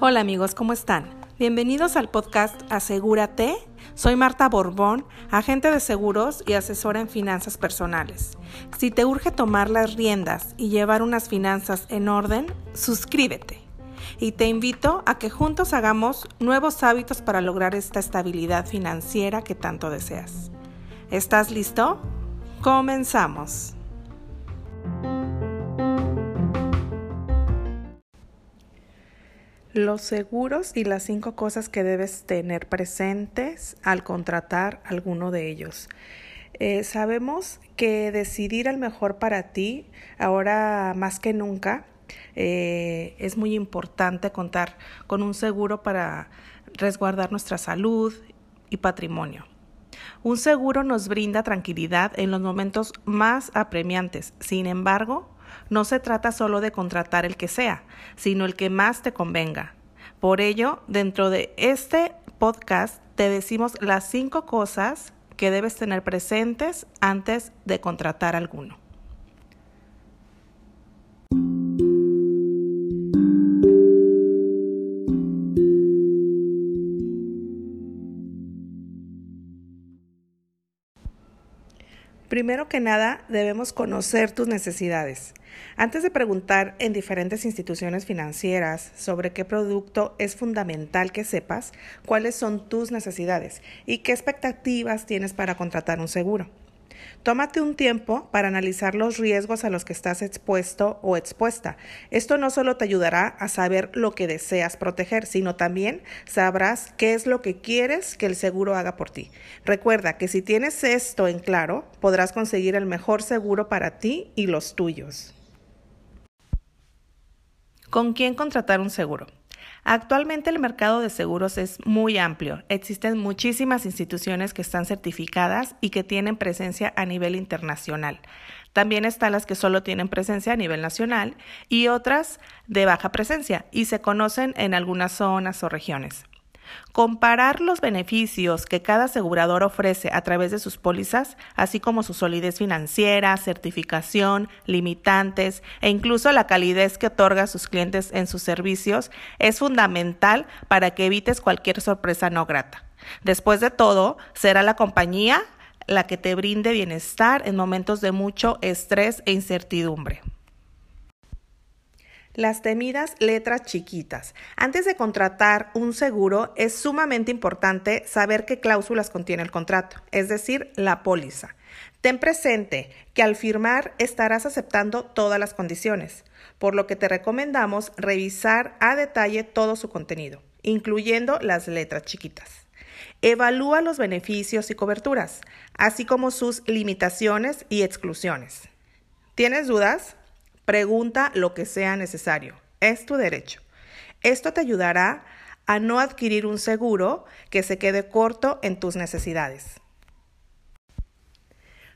Hola amigos, ¿cómo están? Bienvenidos al podcast Asegúrate. Soy Marta Borbón, agente de seguros y asesora en finanzas personales. Si te urge tomar las riendas y llevar unas finanzas en orden, suscríbete. Y te invito a que juntos hagamos nuevos hábitos para lograr esta estabilidad financiera que tanto deseas. ¿Estás listo? Comenzamos. Los seguros y las cinco cosas que debes tener presentes al contratar alguno de ellos. Eh, sabemos que decidir el mejor para ti, ahora más que nunca, eh, es muy importante contar con un seguro para resguardar nuestra salud y patrimonio. Un seguro nos brinda tranquilidad en los momentos más apremiantes. Sin embargo, no se trata solo de contratar el que sea, sino el que más te convenga. Por ello, dentro de este podcast te decimos las cinco cosas que debes tener presentes antes de contratar alguno. Primero que nada, debemos conocer tus necesidades. Antes de preguntar en diferentes instituciones financieras sobre qué producto es fundamental que sepas cuáles son tus necesidades y qué expectativas tienes para contratar un seguro. Tómate un tiempo para analizar los riesgos a los que estás expuesto o expuesta. Esto no solo te ayudará a saber lo que deseas proteger, sino también sabrás qué es lo que quieres que el seguro haga por ti. Recuerda que si tienes esto en claro, podrás conseguir el mejor seguro para ti y los tuyos. ¿Con quién contratar un seguro? Actualmente el mercado de seguros es muy amplio. Existen muchísimas instituciones que están certificadas y que tienen presencia a nivel internacional. También están las que solo tienen presencia a nivel nacional y otras de baja presencia y se conocen en algunas zonas o regiones. Comparar los beneficios que cada asegurador ofrece a través de sus pólizas, así como su solidez financiera, certificación, limitantes e incluso la calidez que otorga a sus clientes en sus servicios, es fundamental para que evites cualquier sorpresa no grata. Después de todo, será la compañía la que te brinde bienestar en momentos de mucho estrés e incertidumbre. Las temidas letras chiquitas. Antes de contratar un seguro es sumamente importante saber qué cláusulas contiene el contrato, es decir, la póliza. Ten presente que al firmar estarás aceptando todas las condiciones, por lo que te recomendamos revisar a detalle todo su contenido, incluyendo las letras chiquitas. Evalúa los beneficios y coberturas, así como sus limitaciones y exclusiones. ¿Tienes dudas? Pregunta lo que sea necesario. Es tu derecho. Esto te ayudará a no adquirir un seguro que se quede corto en tus necesidades.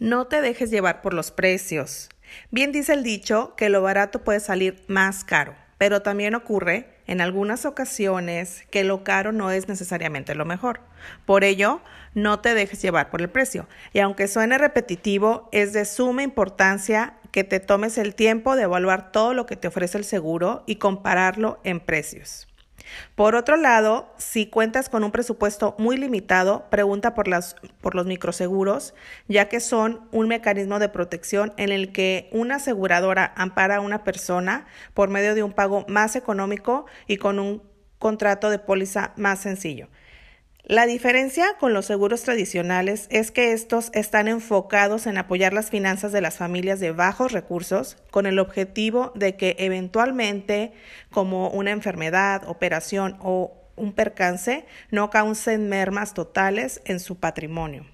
No te dejes llevar por los precios. Bien dice el dicho que lo barato puede salir más caro, pero también ocurre en algunas ocasiones que lo caro no es necesariamente lo mejor. Por ello, no te dejes llevar por el precio. Y aunque suene repetitivo, es de suma importancia que te tomes el tiempo de evaluar todo lo que te ofrece el seguro y compararlo en precios. Por otro lado, si cuentas con un presupuesto muy limitado, pregunta por, las, por los microseguros, ya que son un mecanismo de protección en el que una aseguradora ampara a una persona por medio de un pago más económico y con un contrato de póliza más sencillo. La diferencia con los seguros tradicionales es que estos están enfocados en apoyar las finanzas de las familias de bajos recursos con el objetivo de que eventualmente, como una enfermedad, operación o un percance, no causen mermas totales en su patrimonio.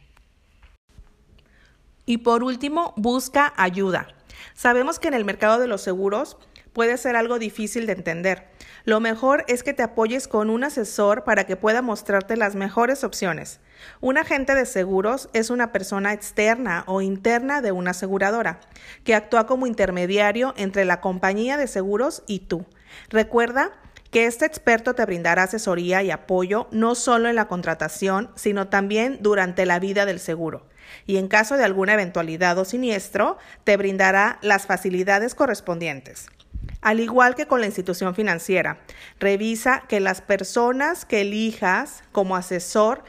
Y por último, busca ayuda. Sabemos que en el mercado de los seguros puede ser algo difícil de entender. Lo mejor es que te apoyes con un asesor para que pueda mostrarte las mejores opciones. Un agente de seguros es una persona externa o interna de una aseguradora, que actúa como intermediario entre la compañía de seguros y tú. Recuerda que este experto te brindará asesoría y apoyo no solo en la contratación, sino también durante la vida del seguro. Y en caso de alguna eventualidad o siniestro, te brindará las facilidades correspondientes. Al igual que con la institución financiera, revisa que las personas que elijas como asesor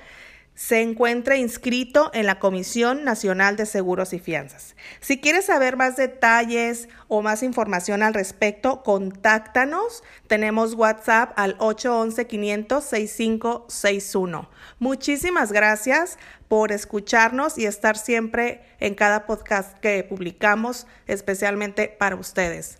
se encuentra inscrito en la Comisión Nacional de Seguros y Fianzas. Si quieres saber más detalles o más información al respecto, contáctanos. Tenemos WhatsApp al 811-500-6561. Muchísimas gracias por escucharnos y estar siempre en cada podcast que publicamos, especialmente para ustedes.